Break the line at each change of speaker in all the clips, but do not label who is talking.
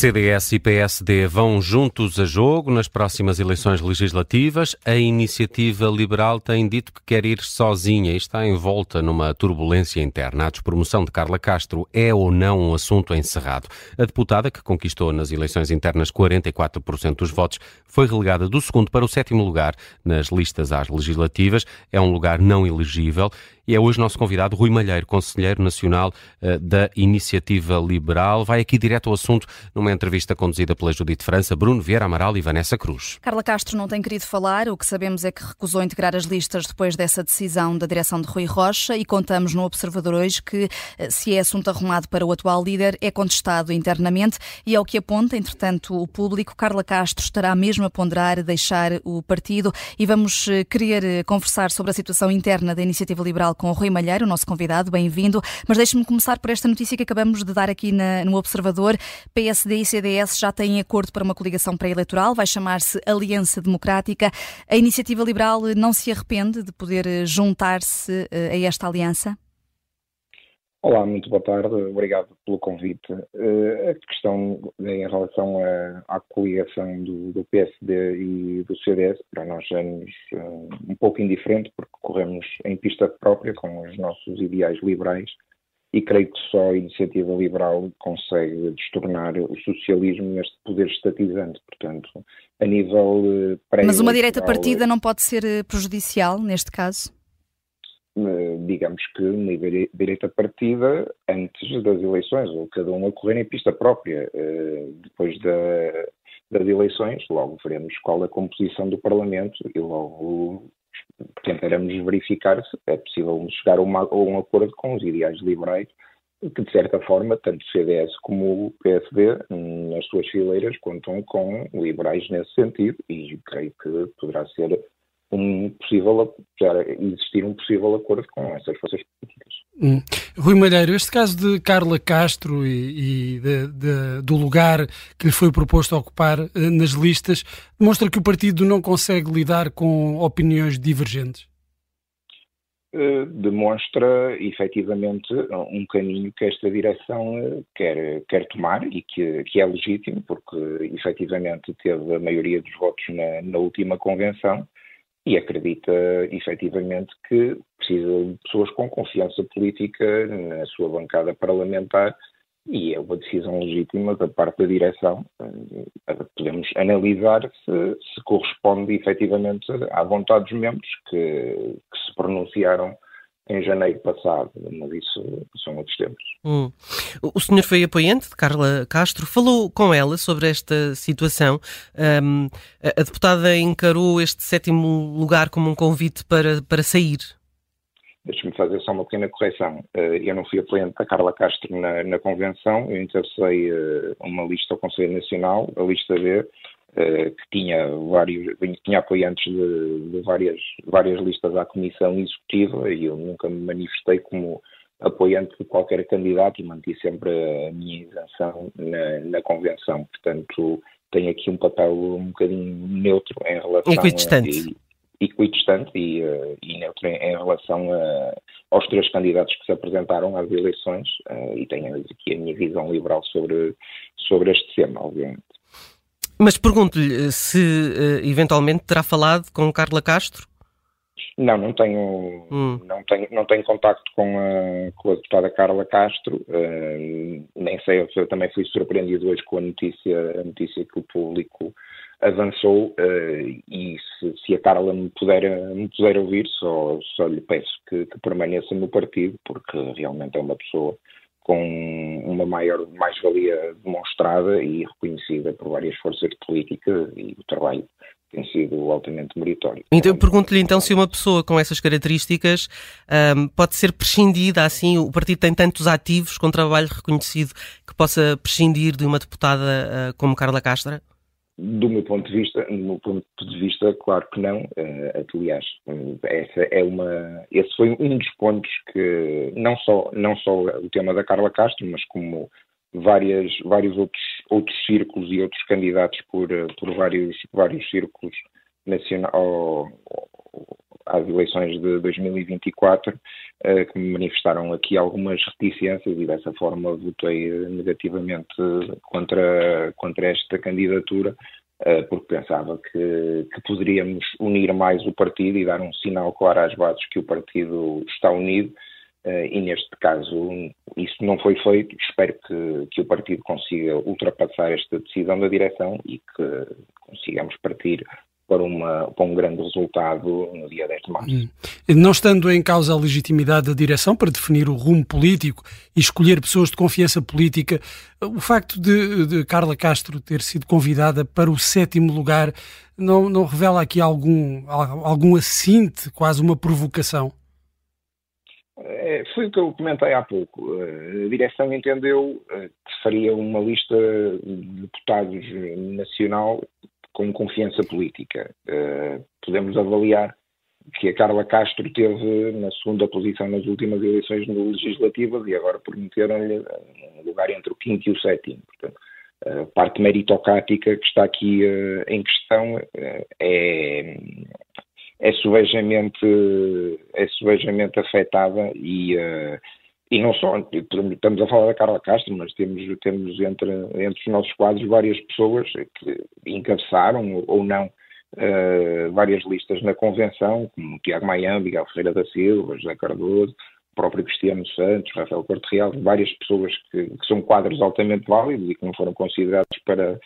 CDS e PSD vão juntos a jogo nas próximas eleições legislativas. A iniciativa liberal tem dito que quer ir sozinha e está envolta numa turbulência interna. A despromoção de Carla Castro é ou não um assunto encerrado. A deputada, que conquistou nas eleições internas 44% dos votos, foi relegada do segundo para o sétimo lugar nas listas às legislativas. É um lugar não elegível e é hoje nosso convidado Rui Malheiro, Conselheiro Nacional uh, da Iniciativa Liberal. Vai aqui direto ao assunto numa entrevista conduzida pela Judite França, Bruno Vieira Amaral e Vanessa Cruz.
Carla Castro não tem querido falar, o que sabemos é que recusou integrar as listas depois dessa decisão da direção de Rui Rocha e contamos no Observador hoje que, eh, se é assunto arrumado para o atual líder, é contestado internamente e é o que aponta, entretanto, o público. Carla Castro estará mesmo a ponderar deixar o partido e vamos eh, querer conversar sobre a situação interna da Iniciativa Liberal com o Rui Malheiro, o nosso convidado, bem-vindo. Mas deixe-me começar por esta notícia que acabamos de dar aqui na, no Observador. PSD e CDS já têm acordo para uma coligação pré-eleitoral, vai chamar-se Aliança Democrática. A Iniciativa Liberal não se arrepende de poder juntar-se eh, a esta aliança?
Olá, muito boa tarde, obrigado pelo convite. Uh, a questão em relação à, à coligação do, do, PSD e do CDS, para nós uh, um pouco indiferente, porque corremos em pista própria com os nossos ideais liberais e creio que só a iniciativa liberal consegue destornar o socialismo neste poder estatizante. Portanto, a nível. Uh,
Mas uma direita partida não pode ser prejudicial neste caso?
Eh, digamos que uma direita partida antes das eleições, ou cada um a correr em pista própria. Eh, depois da, das eleições, logo veremos qual a composição do Parlamento e logo tentaremos verificar se é possível chegar a, uma, a um acordo com os ideais liberais que, de certa forma, tanto o CDS como o PSD, nas suas fileiras, contam com liberais nesse sentido e creio que poderá ser um possível, existir um possível acordo com essas forças políticas.
Hum. Rui Malheiro, este caso de Carla Castro e, e de, de, do lugar que lhe foi proposto ocupar uh, nas listas demonstra que o partido não consegue lidar com opiniões divergentes?
Uh, demonstra efetivamente um caminho que esta direção uh, quer, quer tomar e que, que é legítimo, porque efetivamente teve a maioria dos votos na, na última convenção e acredita efetivamente que precisa de pessoas com confiança política na sua bancada parlamentar e é uma decisão legítima da parte da direção. Podemos analisar se, se corresponde efetivamente à vontade dos membros que, que se pronunciaram em janeiro passado, mas isso são outros tempos.
Hum. O senhor foi apoiante de Carla Castro, falou com ela sobre esta situação. Um, a deputada encarou este sétimo lugar como um convite para, para sair.
Deixe-me fazer só uma pequena correção. Eh, eu não fui apoiante da Carla Castro na, na convenção, eu interessei eh, uma lista ao Conselho Nacional, a lista eh, que tinha vários tinha apoiantes de, de, várias várias listas à comissão executiva e eu nunca me manifestei como apoiante de qualquer candidato e mantive sempre a minha isenção na, na convenção. Portanto tenho aqui um papel um bocadinho neutro em relação
equidistante.
e, equidistante e, uh, e neutro em, em relação a, aos três candidatos que se apresentaram às eleições uh, e tenho aqui a minha visão liberal sobre sobre este tema obviamente
mas pergunto-lhe eh, se uh, eventualmente terá falado com Carla Castro?
Não, não tenho, hum. não tenho, não tenho contacto com a, com a deputada Carla Castro, uh, nem sei, eu também fui surpreendido hoje com a notícia, a notícia que o público avançou uh, e se, se, a Carla me puder, me puder ouvir, só, só lhe peço que, que permaneça no partido, porque realmente é uma pessoa com uma maior mais-valia demonstrada e reconhecida por várias forças políticas e o trabalho tem sido altamente meritório.
Então, pergunto-lhe então se uma pessoa com essas características um, pode ser prescindida, assim, o partido tem tantos ativos com trabalho reconhecido que possa prescindir de uma deputada uh, como Carla Castro?
Do meu ponto de vista, do meu ponto de vista, claro que não. Uh, aliás, essa é uma, esse foi um dos pontos que não só não só o tema da Carla Castro, mas como várias, vários outros outros círculos e outros candidatos por por vários vários círculos nacional às eleições de 2024, que me manifestaram aqui algumas reticências e dessa forma votei negativamente contra, contra esta candidatura, porque pensava que, que poderíamos unir mais o partido e dar um sinal claro às bases que o partido está unido Uh, e neste caso isso não foi feito. Espero que, que o partido consiga ultrapassar esta decisão da direção e que consigamos partir para, uma, para um grande resultado no dia 10 de março. Hum.
Não estando em causa a legitimidade da direção para definir o rumo político e escolher pessoas de confiança política, o facto de, de Carla Castro ter sido convidada para o sétimo lugar não, não revela aqui algum, algum assinte, quase uma provocação?
É, foi o que eu comentei há pouco. A direção entendeu eh, que faria uma lista de deputados nacional com confiança política. Eh, podemos avaliar que a Carla Castro teve na segunda posição nas últimas eleições legislativas e agora prometeram-lhe um lugar entre o quinto e o sétimo. Portanto, a parte meritocrática que está aqui uh, em questão é, é é subejamente afetada e, e não só, estamos a falar da Carla Castro, mas temos, temos entre, entre os nossos quadros várias pessoas que encabeçaram ou não uh, várias listas na convenção, como Tiago Maian, Miguel Ferreira da Silva, José Cardoso, o próprio Cristiano Santos, Rafael Corte Real, várias pessoas que, que são quadros altamente válidos e que não foram considerados para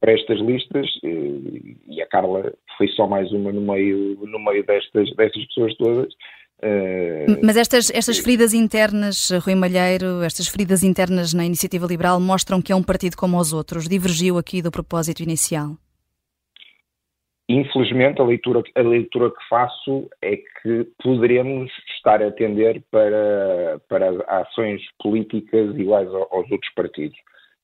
para estas listas e a Carla foi só mais uma no meio, no meio destas, destas pessoas todas.
Eh, Mas estas, estas feridas internas, Rui Malheiro, estas feridas internas na Iniciativa Liberal mostram que é um partido como os outros, divergiu aqui do propósito inicial?
Infelizmente, a leitura, a leitura que faço é que poderemos estar a atender para, para ações políticas iguais aos outros partidos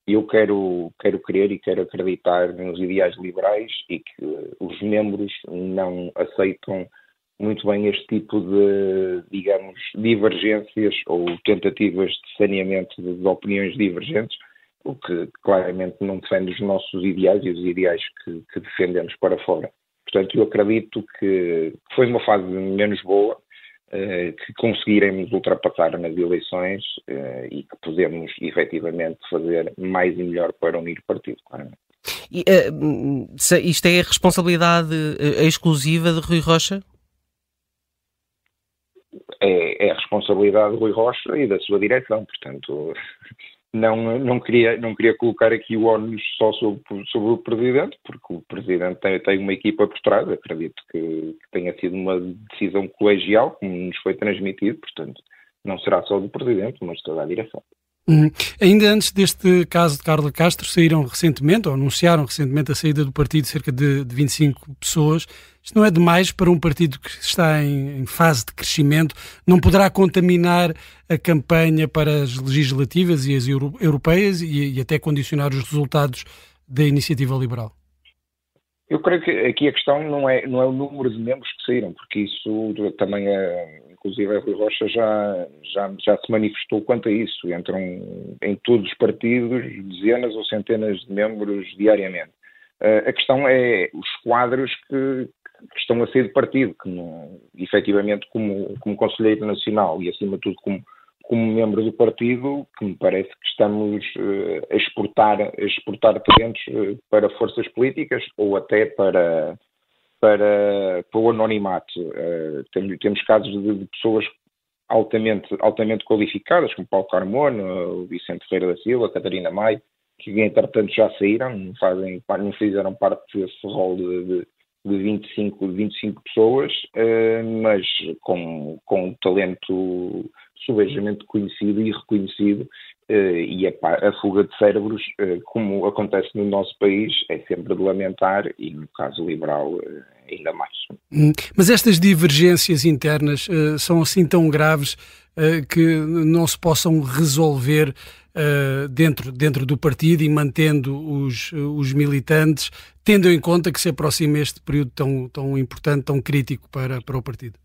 eu quero, quero crer e quero acreditar nos ideais liberais e que os membros não aceitam muito bem este tipo de, digamos, divergências ou tentativas de saneamento de, opiniões divergentes, o que claramente não defende os nossos ideais e os ideais que, que defendemos para fora. Portanto, eu acredito que foi uma fase menos boa, eh, que conseguiremos ultrapassar nas eleições eh, e que podemos efetivamente fazer mais e melhor para unir o partido, claramente.
E, uh, isto é responsabilidade exclusiva de Rui Rocha?
É, é a responsabilidade de Rui Rocha e da sua direção, portanto, não, não, queria, não queria colocar aqui o ónus só sobre, sobre o Presidente, porque o Presidente tem, tem uma equipa por trás, acredito que, que, tenha sido uma decisão colegial, como nos foi transmitido, portanto, não será só do Presidente, mas toda a direção.
Uhum. Ainda antes deste caso de Carla Castro, saíram recentemente, ou anunciaram recentemente a saída do partido cerca de, de 25 pessoas. Isto não é demais para um partido que está em, em, fase de crescimento? Não poderá contaminar a campanha para as legislativas e as euro, europeias e, e até condicionar os resultados da iniciativa liberal?
Eu creio que aqui a questão não é, não é o número de membros que saíram, porque isso também é, inclusive a Rui Rocha já, já, já se manifestou quanto a isso. Entram em todos os partidos dezenas ou centenas de membros diariamente. Uh, a questão é os quadros que, que, estão a sair de partido, que não, efetivamente como, como Conselheiro Nacional e acima de tudo como como membro do partido, que me parece que estamos uh, a exportar, a exportar talentos uh, para forças políticas ou até para, para, para o anonimato. Uh, temos, temos, casos de, de, pessoas altamente, altamente qualificadas, como Paulo Carmona, o Vicente Ferreira da Silva, Catarina Maia, que entretanto já saíram, não, fazem, não fizeram parte desse rol de, de de 25, 25 pessoas, mas com, com talento subejamente conhecido e reconhecido Uh, e a, a, fuga de cérebros, uh, como acontece no nosso país, é sempre de lamentar e no caso liberal uh, ainda mais.
Hum, mas estas divergências internas são assim tão graves que não se possam resolver dentro, dentro do partido e mantendo os, os militantes, tendo em conta que se aproxima este período tão, tão importante, tão crítico para, para o partido?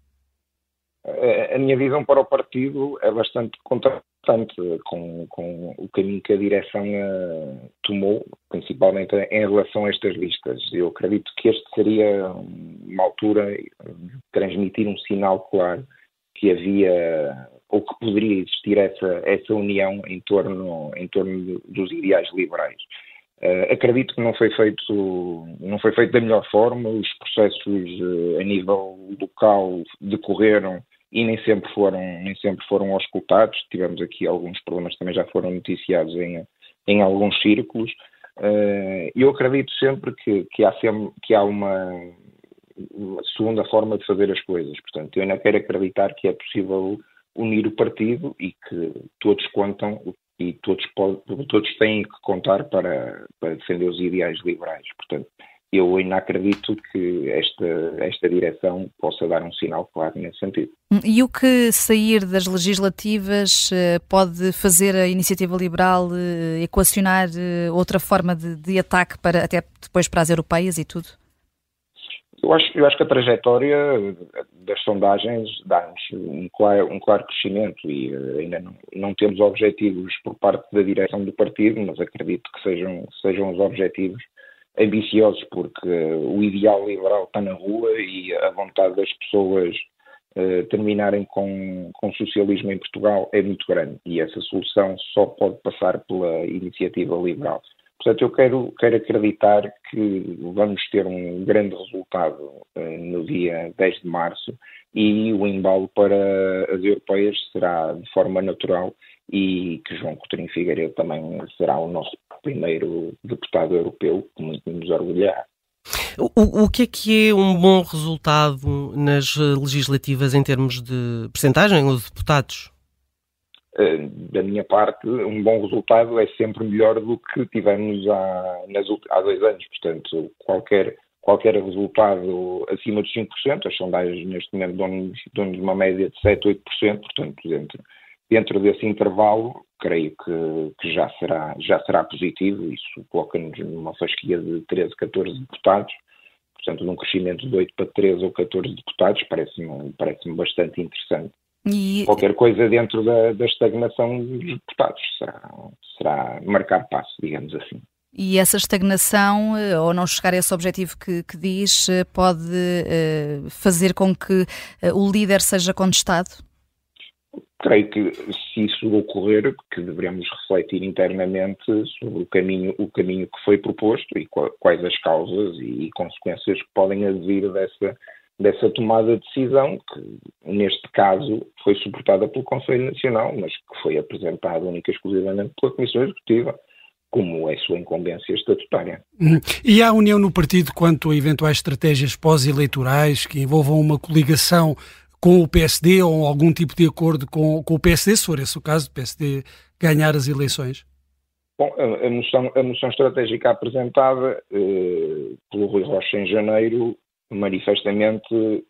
Minha visão para o partido é bastante contrastante com, com o caminho que a direção uh, tomou, principalmente em relação a estas listas. Eu acredito que este seria uma altura, transmitir um sinal claro que havia ou que poderia existir essa, essa união em torno, em torno dos ideais liberais. Uh, acredito que não foi feito não foi feito da melhor forma os processos uh, a nível local decorreram e nem sempre foram nem sempre foram auscultados. Tivemos aqui alguns problemas também já foram noticiados em, em alguns círculos. Uh, eu acredito sempre que, que há sempre, que há uma, uma segunda forma de fazer as coisas. Portanto eu ainda quero acreditar que é possível unir o partido e que todos contam e todos, todos têm que contar para, para defender os ideais liberais. Portanto, eu ainda acredito que esta, esta direção possa dar um sinal claro nesse sentido.
E o que sair das legislativas eh, pode fazer a iniciativa liberal eh, equacionar eh, outra forma de, de ataque para até depois para as europeias e tudo?
Eu acho, eu acho que a trajetória das sondagens dá-nos um claro, um claro crescimento e ainda não, não, temos objetivos por parte da direção do partido, mas acredito que sejam, sejam os objetivos ambiciosos, porque o ideal liberal está na rua e a vontade das pessoas uh, terminarem com, com socialismo em Portugal é muito grande e essa solução só pode passar pela iniciativa liberal. Portanto, eu quero, quero acreditar que vamos ter um grande resultado uh, no dia 10 de março e o embalo para as europeias será de forma natural e que João Coutinho Figueiredo também será o nosso primeiro deputado europeu, que muito nos orgulhará.
O, o que é que é um bom resultado nas legislativas em termos de percentagem ou de deputados?
Eh, da minha parte, um bom resultado é sempre melhor do que tivemos há, nas, há dois anos. Portanto, qualquer, qualquer resultado acima dos 5%, as sondagens neste momento dão-nos dão uma média de 7, 8%, portanto, dentro, dentro desse intervalo, creio que, que, já, será, já será positivo. Isso coloca-nos numa fasquia de 13, 14 deputados. Portanto, num crescimento de 8 para 13 ou 14 deputados, parece-me parece bastante interessante. E... Qualquer coisa dentro da, da estagnação dos deputados será, será marcar passo, digamos assim.
E essa estagnação, eh, ou não chegar a esse objetivo que, que diz, eh, pode uh, fazer com que o líder seja contestado?
Creio que se isso ocorrer, que devemos refletir internamente sobre o caminho, o caminho que foi proposto e quais as causas e, consequências que podem advir dessa, dessa tomada de decisão, que neste caso foi suportada pelo Conselho Nacional, mas que foi apresentada única e exclusivamente pela Comissão Executiva, como é sua incumbência estatutária.
Hum. E há união no partido quanto a eventuais estratégias pós-eleitorais que envolvam uma coligação com o PSD ou algum tipo de acordo com, com o PSD, se for esse o caso, do PSD ganhar as eleições?
Bom, a, a, moção, a moção estratégica apresentada eh, pelo Rui Rocha em janeiro manifestamente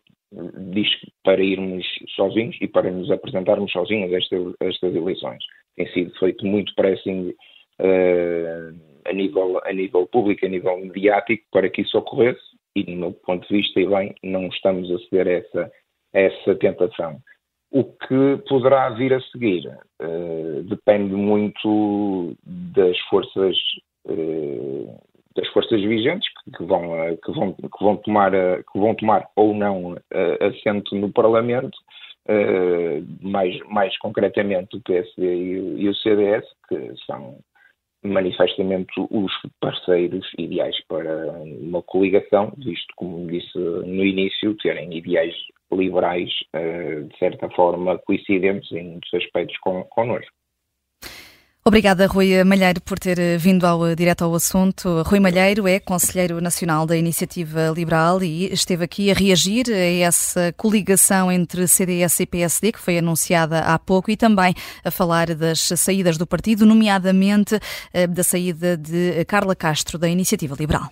diz para irmos sozinhos e para nos apresentarmos sozinhos esta, estas eleições. Tem sido feito muito pressing uh, a, nível, a nível público, a nível mediático, para que isso ocorresse e, do meu ponto de vista, e bem, não estamos a ceder a essa, essa tentação. O que poderá vir a seguir uh, depende muito das forças uh, das forças vigentes que vão, eh, que vão, que vão, tomar, que vão tomar ou não assento no Parlamento, mais, mais concretamente o PSD e o CDS, que são manifestamente os parceiros ideais para uma coligação, visto, como disse no início, terem ideais liberais, de certa forma, coincidentes em muitos aspectos connosco.
Obrigada, Rui Malheiro, por ter eh, vindo ao, eh, direto ao assunto. Rui Malheiro é Conselheiro Nacional da Iniciativa Liberal e esteve aqui a reagir a essa coligação entre CDS e PSD, que foi anunciada há pouco, e também a falar das saídas do partido, nomeadamente eh, da saída de Carla Castro, da Iniciativa Liberal.